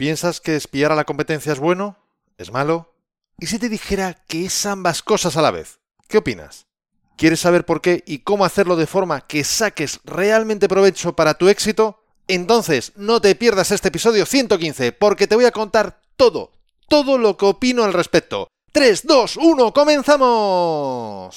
¿Piensas que espiar a la competencia es bueno? ¿Es malo? ¿Y si te dijera que es ambas cosas a la vez? ¿Qué opinas? ¿Quieres saber por qué y cómo hacerlo de forma que saques realmente provecho para tu éxito? Entonces no te pierdas este episodio 115 porque te voy a contar todo, todo lo que opino al respecto. 3, 2, 1, comenzamos.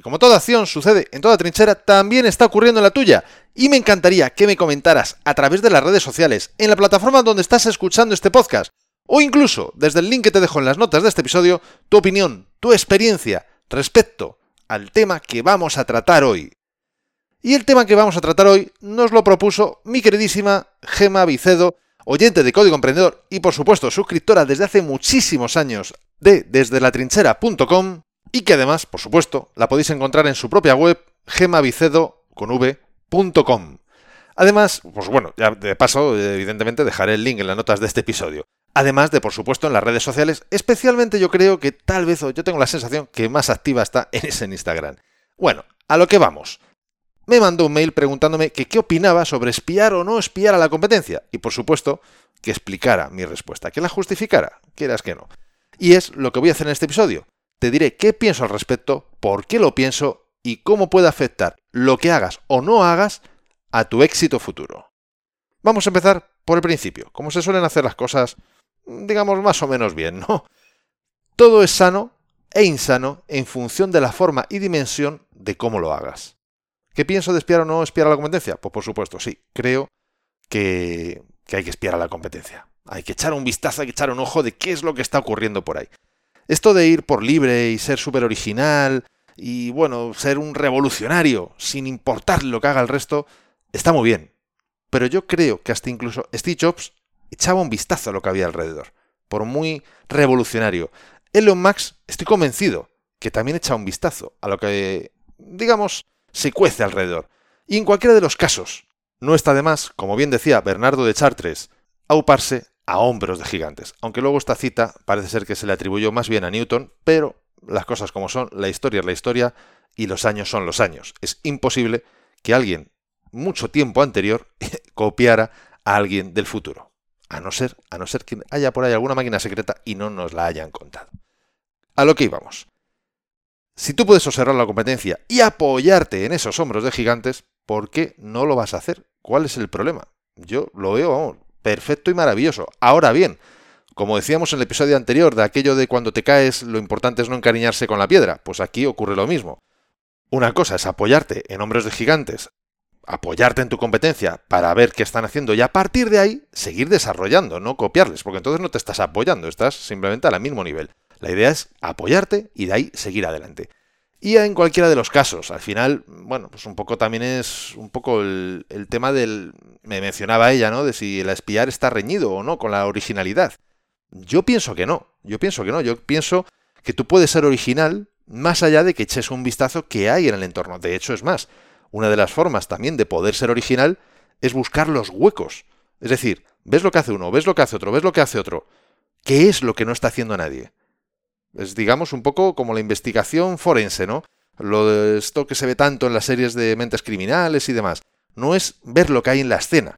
Y como toda acción sucede en toda trinchera, también está ocurriendo en la tuya. Y me encantaría que me comentaras a través de las redes sociales, en la plataforma donde estás escuchando este podcast, o incluso desde el link que te dejo en las notas de este episodio, tu opinión, tu experiencia respecto al tema que vamos a tratar hoy. Y el tema que vamos a tratar hoy nos lo propuso mi queridísima Gema Vicedo, oyente de Código Emprendedor y por supuesto suscriptora desde hace muchísimos años de desde la trinchera.com y que además, por supuesto, la podéis encontrar en su propia web gemavicedo.com. Además, pues bueno, ya de paso, evidentemente dejaré el link en las notas de este episodio. Además de, por supuesto, en las redes sociales, especialmente yo creo que tal vez, yo tengo la sensación que más activa está en ese Instagram. Bueno, a lo que vamos me mandó un mail preguntándome qué opinaba sobre espiar o no espiar a la competencia. Y por supuesto, que explicara mi respuesta, que la justificara, quieras que no. Y es lo que voy a hacer en este episodio. Te diré qué pienso al respecto, por qué lo pienso y cómo puede afectar lo que hagas o no hagas a tu éxito futuro. Vamos a empezar por el principio, como se suelen hacer las cosas, digamos, más o menos bien, ¿no? Todo es sano e insano en función de la forma y dimensión de cómo lo hagas. ¿Qué pienso de espiar o no espiar a la competencia? Pues por supuesto, sí. Creo que, hay que espiar a la competencia. Hay que echar un vistazo, hay que echar un ojo de qué es lo que está ocurriendo por ahí. Esto de ir por libre y ser súper original y, bueno, ser un revolucionario sin importar lo que haga el resto, está muy bien. Pero yo creo que hasta incluso Steve Jobs echaba un vistazo a lo que había alrededor. Por muy revolucionario. Elon Musk, estoy convencido que también echa un vistazo a lo que, digamos, se cuece alrededor. Y en cualquiera de los casos, no está de más, como bien decía Bernardo de Chartres, auparse a hombros de gigantes. Aunque luego esta cita parece ser que se le atribuyó más bien a Newton, pero las cosas como son, la historia es la historia y los años son los años. Es imposible que alguien mucho tiempo anterior copiara a alguien del futuro. A no ser, a no ser que haya por ahí alguna máquina secreta y no nos la hayan contado. A lo que íbamos. Si tú puedes observar la competencia y apoyarte en esos hombros de gigantes, ¿por qué no lo vas a hacer? ¿Cuál es el problema? Yo lo veo, perfecto y maravilloso. Ahora bien, como decíamos en el episodio anterior de aquello de cuando te caes, lo importante es no encariñarse con la piedra, pues aquí ocurre lo mismo. Una cosa es apoyarte en hombros de gigantes, apoyarte en tu competencia para ver qué están haciendo y a partir de ahí seguir desarrollando, no copiarles, porque entonces no te estás apoyando, estás simplemente al mismo nivel. La idea es apoyarte y de ahí seguir adelante. Y en cualquiera de los casos, al final, bueno, pues un poco también es un poco el, tema del... Me mencionaba ella, ¿no? De si el espiar está reñido o no con la originalidad. Yo pienso que no, yo pienso que no, yo pienso que tú puedes ser original más allá de que eches un vistazo que hay en el entorno. De hecho, es más, una de las formas también de poder ser original es buscar los huecos. Es decir, ves lo que hace uno, ves lo que hace otro, ves lo que hace otro. ¿Qué es lo que no está haciendo nadie? Es, digamos, un poco como la investigación forense, ¿no? Lo de esto que se ve tanto en las series de mentes criminales y demás. No es ver lo que hay en la escena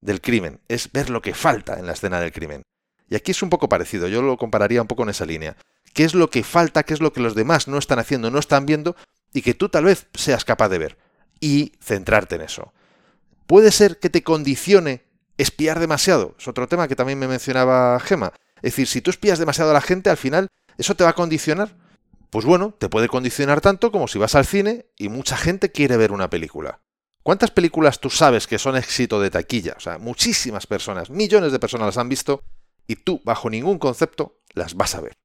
del crimen, es ver lo que falta en la escena del crimen. Y aquí es un poco parecido, yo lo compararía un poco en esa línea. ¿Qué es lo que falta, qué es lo que los demás no están haciendo, no están viendo y que tú tal vez seas capaz de ver? Y centrarte en eso. Puede ser que te condicione espiar demasiado, es otro tema que también me mencionaba Gema. Es decir, si tú espías demasiado a la gente, al final ¿Eso te va a condicionar? Pues bueno, te puede condicionar tanto como si vas al cine y mucha gente quiere ver una película. ¿Cuántas películas tú sabes que son éxito de taquilla? O sea, muchísimas personas, millones de personas las han visto y tú, bajo ningún concepto, las vas a ver.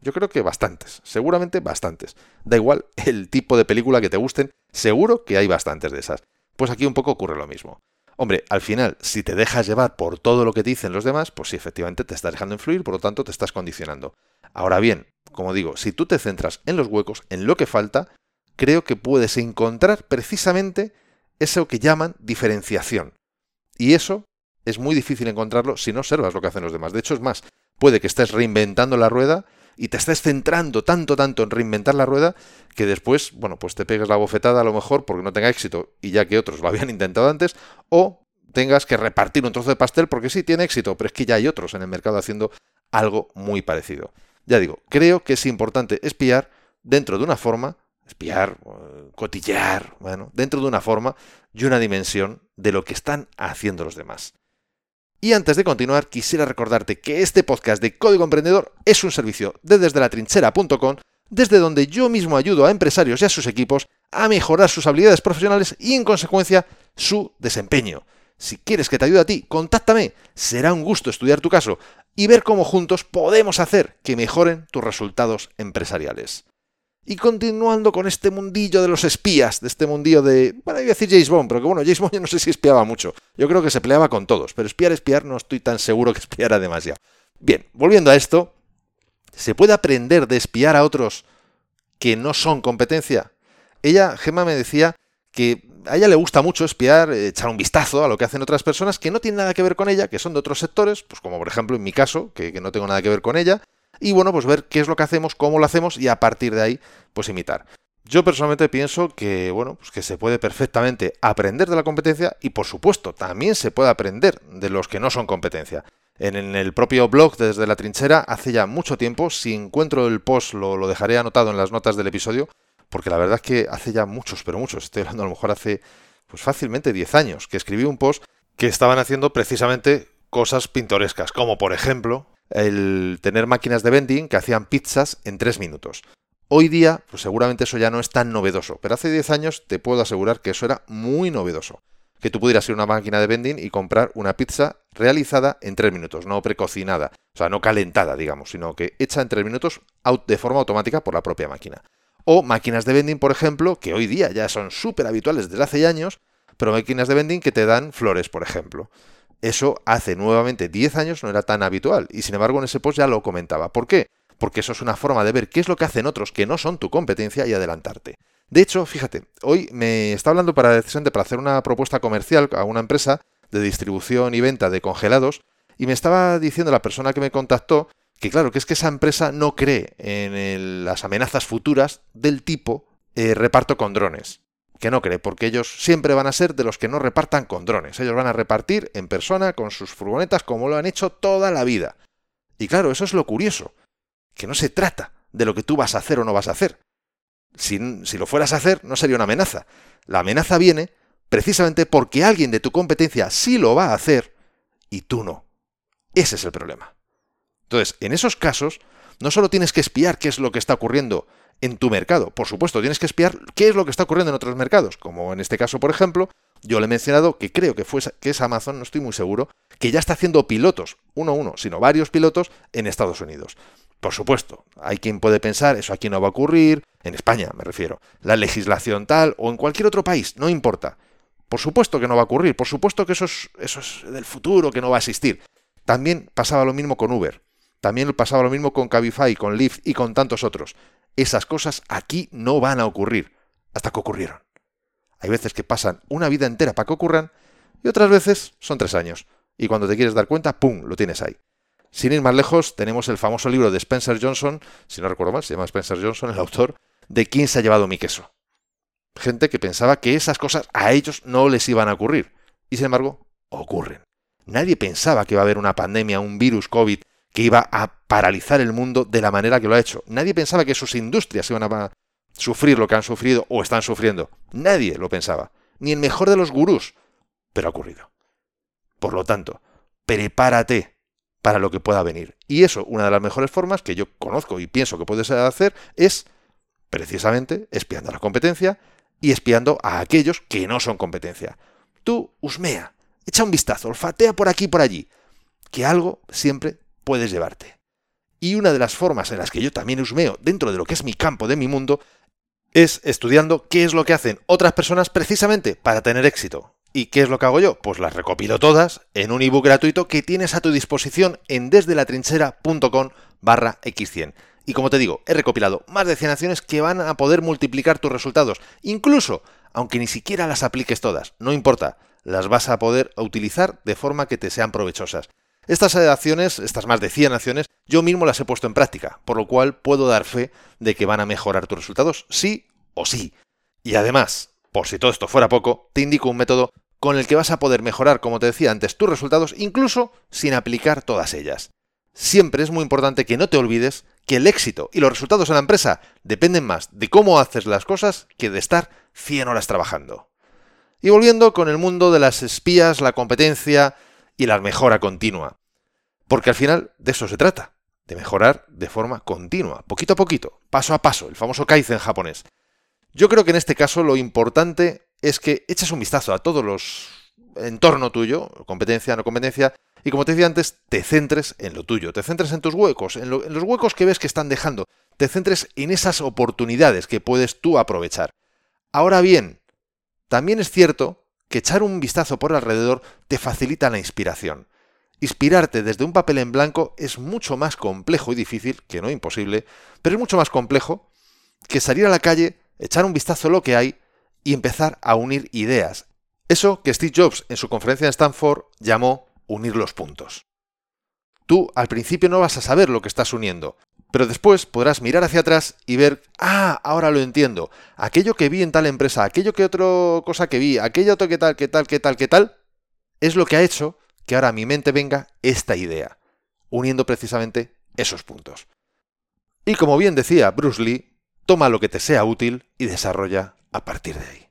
Yo creo que bastantes, seguramente bastantes. Da igual el tipo de película que te gusten, seguro que hay bastantes de esas. Pues aquí un poco ocurre lo mismo. Hombre, al final, si te dejas llevar por todo lo que te dicen los demás, pues sí, efectivamente te estás dejando influir, por lo tanto te estás condicionando. Ahora bien, como digo, si tú te centras en los huecos, en lo que falta, creo que puedes encontrar precisamente eso que llaman diferenciación. Y eso es muy difícil encontrarlo si no observas lo que hacen los demás. De hecho, es más, puede que estés reinventando la rueda y te estés centrando tanto, tanto en reinventar la rueda que después, bueno, pues te pegues la bofetada a lo mejor porque no tenga éxito y ya que otros lo habían intentado antes, o tengas que repartir un trozo de pastel porque sí tiene éxito, pero es que ya hay otros en el mercado haciendo algo muy parecido. Ya digo, creo que es importante espiar dentro de una forma espiar, cotillear, bueno, dentro de una forma y una dimensión de lo que están haciendo los demás. Y antes de continuar, quisiera recordarte que este podcast de Código Emprendedor es un servicio de desde la trinchera.com, desde donde yo mismo ayudo a empresarios y a sus equipos a mejorar sus habilidades profesionales y, en consecuencia, su desempeño. Si quieres que te ayude a ti, contáctame. Será un gusto estudiar tu caso y ver cómo juntos podemos hacer que mejoren tus resultados empresariales. Y continuando con este mundillo de los espías, de este mundillo de, bueno, iba a decir James Bond, pero que bueno, James Bond yo no sé si espiaba mucho. Yo creo que se peleaba con todos, pero espiar, espiar, no estoy tan seguro que espiara demasiado. Bien, volviendo a esto, ¿se puede aprender de espiar a otros que no son competencia? Ella, Gemma, me decía que a ella le gusta mucho espiar, echar un vistazo a lo que hacen otras personas que no tienen nada que ver con ella, que son de otros sectores, pues como por ejemplo en mi caso, que, que no tengo nada que ver con ella, y bueno, pues ver qué es lo que hacemos, cómo lo hacemos y a partir de ahí, pues imitar. Yo personalmente pienso que, bueno, pues que se puede perfectamente aprender de la competencia y por supuesto también se puede aprender de los que no son competencia. En, el propio blog desde la trinchera hace ya mucho tiempo, si encuentro el post lo, lo dejaré anotado en las notas del episodio, porque la verdad es que hace ya muchos, pero muchos, estoy hablando a lo mejor hace pues fácilmente 10 años, que escribí un post que estaban haciendo precisamente cosas pintorescas, como por ejemplo el tener máquinas de vending que hacían pizzas en 3 minutos. Hoy día, pues seguramente eso ya no es tan novedoso, pero hace 10 años te puedo asegurar que eso era muy novedoso. Que tú pudieras ir a una máquina de vending y comprar una pizza realizada en 3 minutos, no precocinada, o sea, no calentada, digamos, sino que hecha en 3 minutos de forma automática por la propia máquina. O máquinas de vending, por ejemplo, que hoy día ya son súper habituales desde hace años, pero máquinas de vending que te dan flores, por ejemplo. Eso hace nuevamente 10 años no era tan habitual y sin embargo en ese post ya lo comentaba. ¿Por qué? Porque eso es una forma de ver qué es lo que hacen otros que no son tu competencia y adelantarte. De hecho, fíjate, hoy me está hablando para, para hacer una propuesta comercial a una empresa de distribución y venta de congelados y me estaba diciendo la persona que me contactó que claro, que es que esa empresa no cree en las amenazas futuras del tipo eh, reparto con drones que no cree, porque ellos siempre van a ser de los que no repartan con drones. Ellos van a repartir en persona con sus furgonetas como lo han hecho toda la vida. Y claro, eso es lo curioso, que no se trata de lo que tú vas a hacer o no vas a hacer. Si, si lo fueras a hacer, no sería una amenaza. La amenaza viene precisamente porque alguien de tu competencia sí lo va a hacer y tú no. Ese es el problema. Entonces, en esos casos, no solo tienes que espiar qué es lo que está ocurriendo en tu mercado. Por supuesto, tienes que espiar qué es lo que está ocurriendo en otros mercados, como en este caso, por ejemplo, yo le he mencionado que creo que, fue, que es Amazon, no estoy muy seguro, que ya está haciendo pilotos, uno a uno, sino varios pilotos en Estados Unidos. Por supuesto, hay quien puede pensar, eso aquí no va a ocurrir, en España me refiero, la legislación tal o en cualquier otro país, no importa. Por supuesto que no va a ocurrir, por supuesto que eso es, eso es del futuro, que no va a existir. También pasaba lo mismo con Uber, también pasaba lo mismo con Cabify, con Lyft y con tantos otros. Esas cosas aquí no van a ocurrir hasta que ocurrieron. Hay veces que pasan una vida entera para que ocurran y otras veces son tres años. Y cuando te quieres dar cuenta, ¡pum!, lo tienes ahí. Sin ir más lejos, tenemos el famoso libro de Spencer Johnson, si no recuerdo mal, se llama Spencer Johnson, el autor, de quién se ha llevado mi queso. Gente que pensaba que esas cosas a ellos no les iban a ocurrir. Y sin embargo, ocurren. Nadie pensaba que iba a haber una pandemia, un virus COVID que iba a paralizar el mundo de la manera que lo ha hecho. Nadie pensaba que sus industrias iban a sufrir lo que han sufrido o están sufriendo. Nadie lo pensaba. Ni el mejor de los gurús. Pero ha ocurrido. Por lo tanto, prepárate para lo que pueda venir. Y eso, una de las mejores formas que yo conozco y pienso que puedes hacer es precisamente espiando a la competencia y espiando a aquellos que no son competencia. Tú, usmea, echa un vistazo, olfatea por aquí y por allí, que algo siempre puedes llevarte. Y una de las formas en las que yo también usmeo dentro de lo que es mi campo, de mi mundo, es estudiando qué es lo que hacen otras personas precisamente para tener éxito. ¿Y qué es lo que hago yo? Pues las recopilo todas en un ebook gratuito que tienes a tu disposición en desde la trinchera.com barra x100. Y como te digo, he recopilado más de 100 acciones que van a poder multiplicar tus resultados. Incluso, aunque ni siquiera las apliques todas, no importa, las vas a poder utilizar de forma que te sean provechosas. Estas acciones, estas más de 100 acciones, yo mismo las he puesto en práctica, por lo cual puedo dar fe de que van a mejorar tus resultados, sí o sí. Y además, por si todo esto fuera poco, te indico un método con el que vas a poder mejorar, como te decía antes, tus resultados incluso sin aplicar todas ellas. Siempre es muy importante que no te olvides que el éxito y los resultados en la empresa dependen más de cómo haces las cosas que de estar 100 horas trabajando. Y volviendo con el mundo de las espías, la competencia y la mejora continua. Porque al final de eso se trata, de mejorar de forma continua, poquito a poquito, paso a paso, el famoso Kaizen japonés. Yo creo que en este caso lo importante es que eches un vistazo a todos los entorno tuyo, competencia, no competencia, y como te decía antes, te centres en lo tuyo, te centres en tus huecos, en, en, los huecos que ves que están dejando, te centres en esas oportunidades que puedes tú aprovechar. Ahora bien, también es cierto que echar un vistazo por alrededor te facilita la inspiración. Inspirarte desde un papel en blanco es mucho más complejo y difícil, que no imposible, pero es mucho más complejo que salir a la calle, echar un vistazo a lo que hay y empezar a unir ideas. Eso que Steve Jobs en su conferencia en Stanford llamó unir los puntos. Tú al principio no vas a saber lo que estás uniendo, pero después podrás mirar hacia atrás y ver, ah, ahora lo entiendo. Aquello que vi en tal empresa, aquello que otra cosa que vi, aquello otro que tal, que tal, que tal, que tal, es lo que ha hecho que ahora a mi mente venga esta idea, uniendo precisamente esos puntos. Y como bien decía Bruce Lee, toma lo que te sea útil y desarrolla a partir de ahí.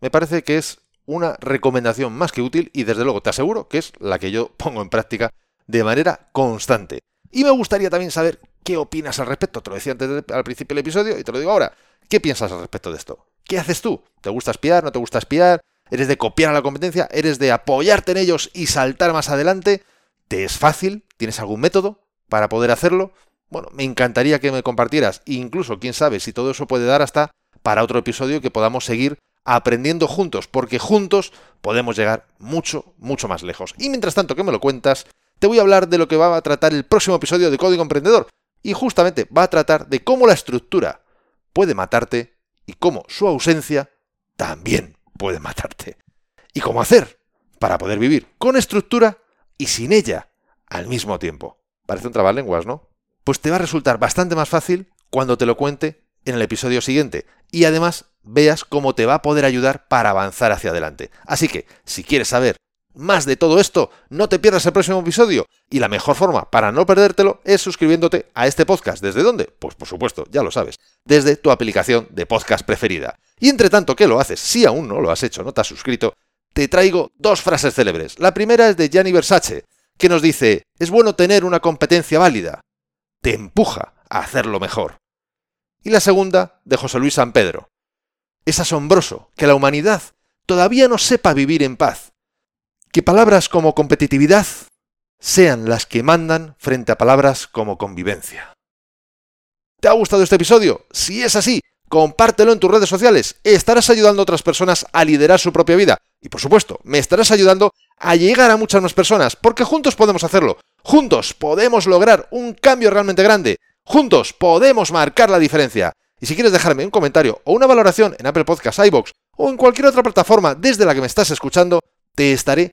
Me parece que es una recomendación más que útil y desde luego te aseguro que es la que yo pongo en práctica de manera constante. Y me gustaría también saber qué opinas al respecto. Te lo decía antes al principio del episodio y te lo digo ahora. ¿Qué piensas al respecto de esto? ¿Qué haces tú? ¿Te gusta espiar? ¿No te gusta espiar? ¿Eres de copiar a la competencia? ¿Eres de apoyarte en ellos y saltar más adelante? ¿Te es fácil? ¿Tienes algún método para poder hacerlo? Bueno, me encantaría que me compartieras. Incluso, quién sabe, si todo eso puede dar hasta para otro episodio que podamos seguir aprendiendo juntos, porque juntos podemos llegar mucho, mucho más lejos. Y mientras tanto que me lo cuentas, te voy a hablar de lo que va a tratar el próximo episodio de Código Emprendedor. Y justamente va a tratar de cómo la estructura puede matarte y cómo su ausencia también puede matarte. Y cómo hacer para poder vivir con estructura y sin ella al mismo tiempo. Parece un trabalenguas, ¿no? Pues te va a resultar bastante más fácil cuando te lo cuente en el episodio siguiente. Y además veas cómo te va a poder ayudar para avanzar hacia adelante. Así que, si quieres saber más de todo esto, no te pierdas el próximo episodio. Y la mejor forma para no perdértelo es suscribiéndote a este podcast. ¿Desde dónde? Pues por supuesto, ya lo sabes, desde tu aplicación de podcast preferida. Y entre tanto que lo haces, si aún no lo has hecho, no te has suscrito, te traigo dos frases célebres. La primera es de Gianni Versace, que nos dice, es bueno tener una competencia válida. Te empuja a hacerlo mejor. Y la segunda, de José Luis San Pedro. Es asombroso que la humanidad todavía no sepa vivir en paz que palabras como competitividad sean las que mandan frente a palabras como convivencia. ¿Te ha gustado este episodio? Si es así, compártelo en tus redes sociales. Estarás ayudando a otras personas a liderar su propia vida. Y por supuesto, me estarás ayudando a llegar a muchas más personas, porque juntos podemos hacerlo. Juntos podemos lograr un cambio realmente grande. Juntos podemos marcar la diferencia. Y si quieres dejarme un comentario o una valoración en Apple Podcasts, iBox o en cualquier otra plataforma desde la que me estás escuchando, te estaré